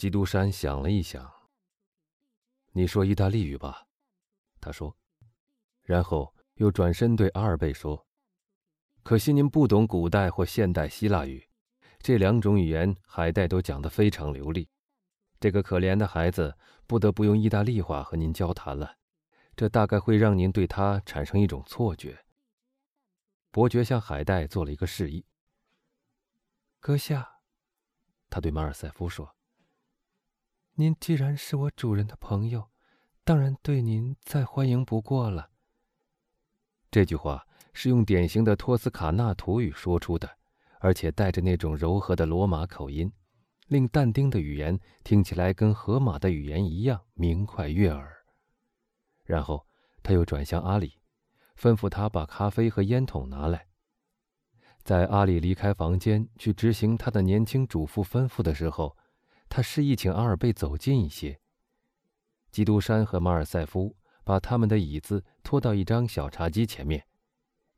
基督山想了一想。你说意大利语吧，他说，然后又转身对阿尔贝说：“可惜您不懂古代或现代希腊语，这两种语言海带都讲得非常流利。这个可怜的孩子不得不用意大利话和您交谈了，这大概会让您对他产生一种错觉。”伯爵向海带做了一个示意。阁下，他对马尔塞夫说：“您既然是我主人的朋友，当然对您再欢迎不过了。”这句话是用典型的托斯卡纳土语说出的，而且带着那种柔和的罗马口音，令但丁的语言听起来跟荷马的语言一样明快悦耳。然后他又转向阿里，吩咐他把咖啡和烟筒拿来。在阿里离开房间去执行他的年轻主妇吩咐的时候，他示意请阿尔贝走近一些。基督山和马尔塞夫把他们的椅子拖到一张小茶几前面，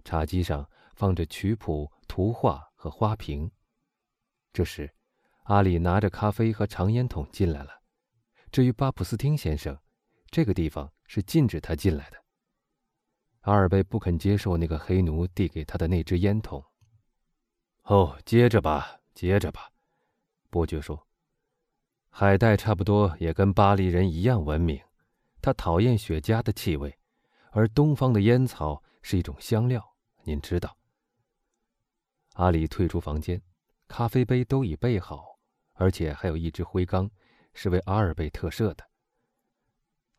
茶几上放着曲谱、图画和花瓶。这时，阿里拿着咖啡和长烟筒进来了。至于巴普斯汀先生，这个地方是禁止他进来的。阿尔贝不肯接受那个黑奴递给他的那支烟筒。哦，接着吧，接着吧，伯爵说。海带差不多也跟巴黎人一样文明，他讨厌雪茄的气味，而东方的烟草是一种香料，您知道。阿里退出房间，咖啡杯都已备好，而且还有一只灰缸，是为阿尔贝特设的。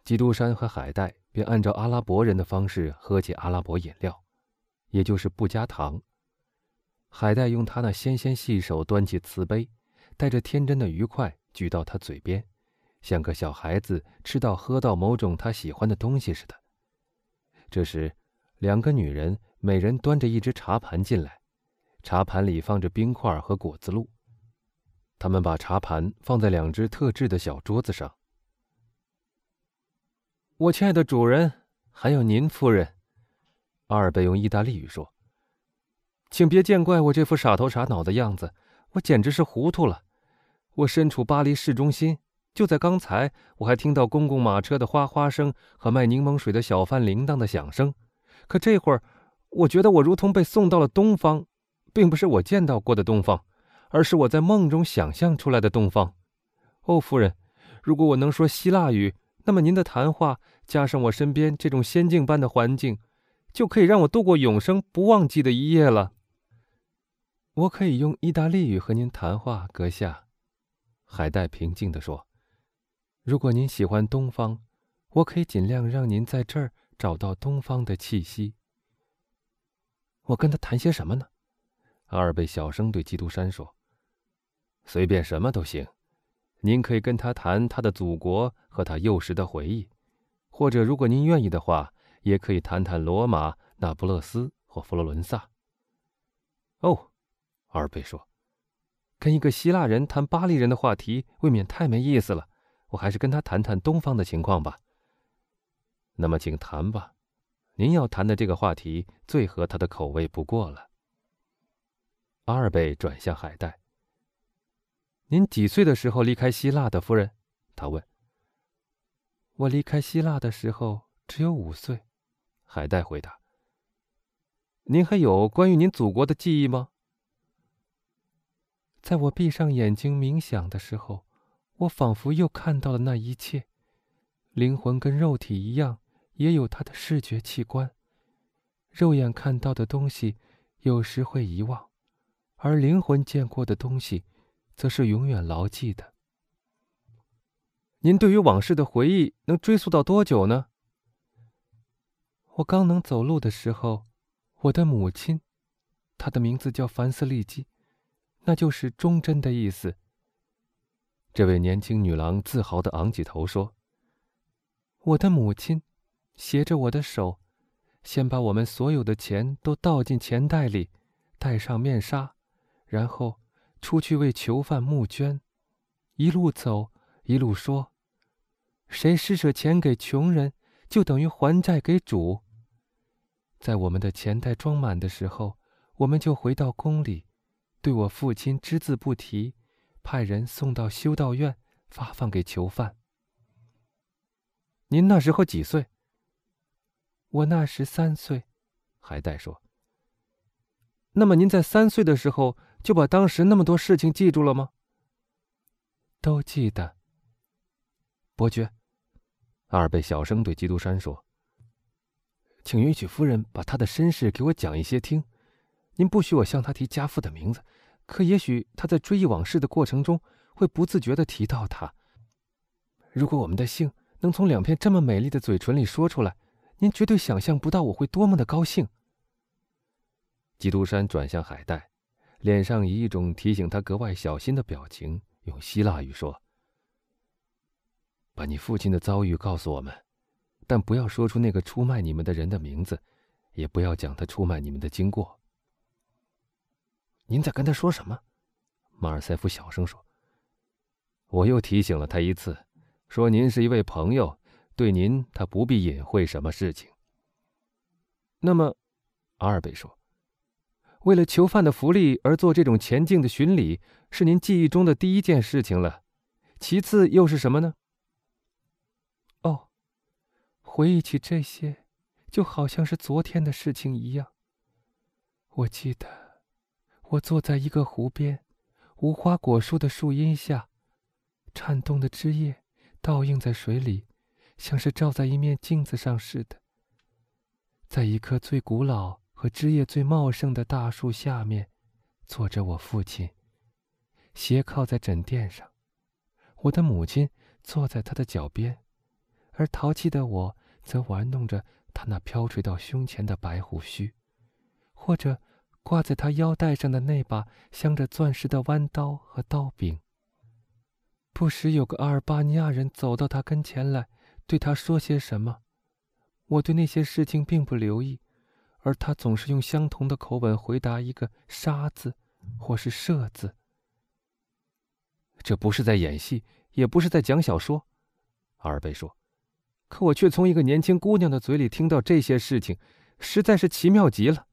基督山和海带便按照阿拉伯人的方式喝起阿拉伯饮料，也就是不加糖。海带用他那纤纤细手端起瓷杯，带着天真的愉快举到他嘴边，像个小孩子吃到喝到某种他喜欢的东西似的。这时，两个女人每人端着一只茶盘进来，茶盘里放着冰块和果子露。他们把茶盘放在两只特制的小桌子上。我亲爱的主人，还有您夫人，阿尔贝用意大利语说。请别见怪我这副傻头傻脑的样子，我简直是糊涂了。我身处巴黎市中心，就在刚才，我还听到公共马车的哗哗声和卖柠檬水的小贩铃铛的响声。可这会儿，我觉得我如同被送到了东方，并不是我见到过的东方，而是我在梦中想象出来的东方。哦，夫人，如果我能说希腊语，那么您的谈话加上我身边这种仙境般的环境，就可以让我度过永生不忘记的一夜了。我可以用意大利语和您谈话，阁下。”海带平静地说，“如果您喜欢东方，我可以尽量让您在这儿找到东方的气息。”我跟他谈些什么呢？阿尔贝小声对基督山说：“随便什么都行。您可以跟他谈他的祖国和他幼时的回忆，或者如果您愿意的话，也可以谈谈罗马、那不勒斯或佛罗伦萨。”哦。阿尔贝说：“跟一个希腊人谈巴黎人的话题，未免太没意思了。我还是跟他谈谈东方的情况吧。”那么，请谈吧。您要谈的这个话题最合他的口味不过了。阿尔贝转向海带：“您几岁的时候离开希腊的，夫人？”他问。“我离开希腊的时候只有五岁。”海带回答。“您还有关于您祖国的记忆吗？”在我闭上眼睛冥想的时候，我仿佛又看到了那一切。灵魂跟肉体一样，也有它的视觉器官。肉眼看到的东西有时会遗忘，而灵魂见过的东西，则是永远牢记的。您对于往事的回忆能追溯到多久呢？我刚能走路的时候，我的母亲，她的名字叫凡斯利基。那就是忠贞的意思。这位年轻女郎自豪地昂起头说：“我的母亲，携着我的手，先把我们所有的钱都倒进钱袋里，戴上面纱，然后出去为囚犯募捐，一路走一路说：谁施舍钱给穷人，就等于还债给主。在我们的钱袋装满的时候，我们就回到宫里。”对我父亲只字不提，派人送到修道院，发放给囚犯。您那时候几岁？我那时三岁，海带说。那么您在三岁的时候就把当时那么多事情记住了吗？都记得。伯爵，阿尔贝小声对基督山说：“请允许夫人把他的身世给我讲一些听。您不许我向他提家父的名字，可也许他在追忆往事的过程中会不自觉的提到他。如果我们的姓能从两片这么美丽的嘴唇里说出来，您绝对想象不到我会多么的高兴。”基督山转向海带，脸上以一种提醒他格外小心的表情，用希腊语说：“把你父亲的遭遇告诉我们，但不要说出那个出卖你们的人的名字，也不要讲他出卖你们的经过。”您在跟他说什么？马尔塞夫小声说：“我又提醒了他一次，说您是一位朋友，对您他不必隐晦什么事情。”那么，阿尔贝说。为了囚犯的福利而做这种前进的巡礼，是您记忆中的第一件事情了。其次又是什么呢？哦，回忆起这些，就好像是昨天的事情一样。我记得，我坐在一个湖边，无花果树的树荫下，颤动的枝叶倒映在水里，像是照在一面镜子上似的。在一棵最古老。和枝叶最茂盛的大树下面，坐着我父亲，斜靠在枕垫上；我的母亲坐在他的脚边，而淘气的我则玩弄着他那飘垂到胸前的白胡须，或者挂在他腰带上的那把镶着钻石的弯刀和刀柄。不时有个阿尔巴尼亚人走到他跟前来，对他说些什么，我对那些事情并不留意。而他总是用相同的口吻回答一个“杀”字，或是“射”字。这不是在演戏，也不是在讲小说，阿尔贝说。可我却从一个年轻姑娘的嘴里听到这些事情，实在是奇妙极了。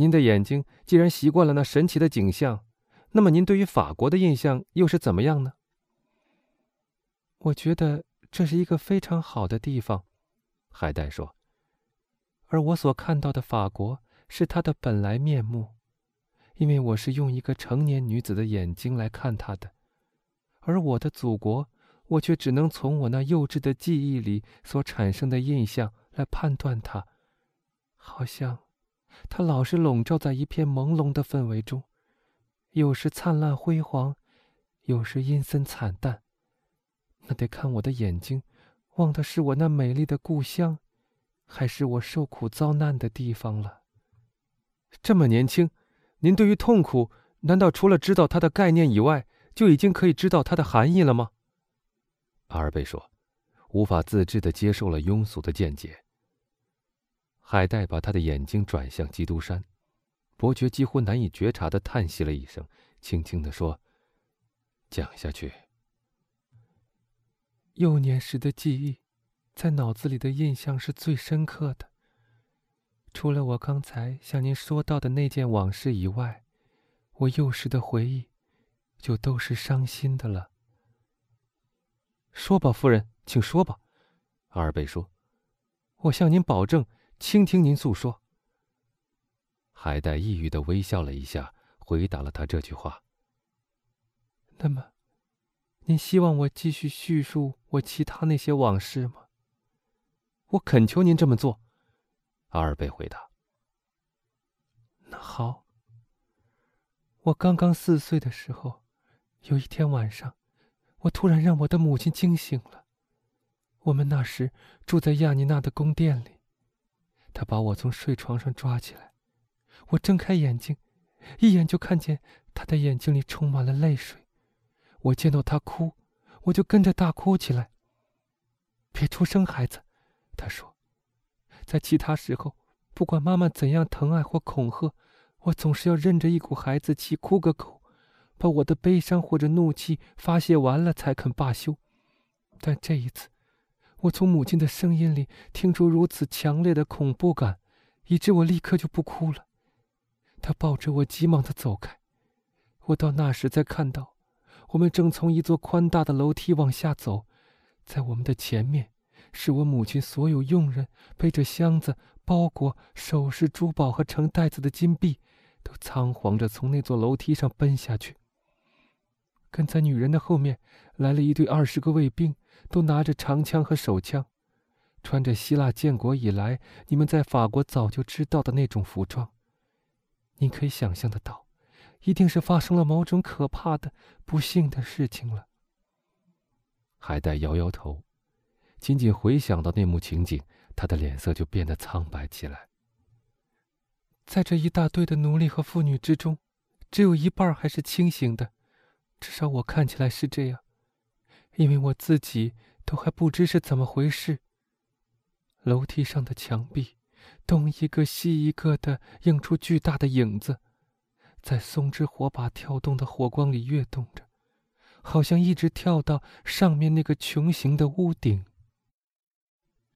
您的眼睛既然习惯了那神奇的景象，那么您对于法国的印象又是怎么样呢？我觉得这是一个非常好的地方，海带说。而我所看到的法国是它的本来面目，因为我是用一个成年女子的眼睛来看它的，而我的祖国，我却只能从我那幼稚的记忆里所产生的印象来判断它，好像它老是笼罩在一片朦胧的氛围中，有时灿烂辉煌，有时阴森惨淡。那得看我的眼睛望的是我那美丽的故乡。还是我受苦遭难的地方了。这么年轻，您对于痛苦，难道除了知道它的概念以外，就已经可以知道它的含义了吗？阿尔贝说，无法自制的接受了庸俗的见解。海带把他的眼睛转向基督山，伯爵几乎难以觉察的叹息了一声，轻轻的说：“讲下去。幼年时的记忆。”在脑子里的印象是最深刻的。除了我刚才向您说到的那件往事以外，我幼时的回忆，就都是伤心的了。说吧，夫人，请说吧。”阿尔贝说，“我向您保证，倾听您诉说。”海带抑郁的微笑了一下，回答了他这句话。那么，您希望我继续叙述我其他那些往事吗？我恳求您这么做，阿尔贝回答。那好。我刚刚四岁的时候，有一天晚上，我突然让我的母亲惊醒了。我们那时住在亚尼娜的宫殿里，他把我从睡床上抓起来，我睁开眼睛，一眼就看见他的眼睛里充满了泪水。我见到他哭，我就跟着大哭起来。别出声，孩子。他说：“在其他时候，不管妈妈怎样疼爱或恐吓，我总是要忍着一股孩子气哭个够，把我的悲伤或者怒气发泄完了才肯罢休。但这一次，我从母亲的声音里听出如此强烈的恐怖感，以致我立刻就不哭了。她抱着我急忙的走开。我到那时才看到，我们正从一座宽大的楼梯往下走，在我们的前面，是我母亲所有佣人背着箱子、包裹、首饰、珠宝和成袋子的金币，都仓皇着从那座楼梯上奔下去。跟在女人的后面，来了一队二十个卫兵，都拿着长枪和手枪，穿着希腊建国以来你们在法国早就知道的那种服装。您可以想象得到。一定是发生了某种可怕的、不幸的事情了。海带摇摇头，仅仅回想到那幕情景，他的脸色就变得苍白起来。在这一大堆的奴隶和妇女之中，只有一半还是清醒的，至少我看起来是这样，因为我自己都还不知是怎么回事。楼梯上的墙壁，东一个西一个的映出巨大的影子。在松枝火把跳动的火光里跃动着，好像一直跳到上面那个穹形的屋顶。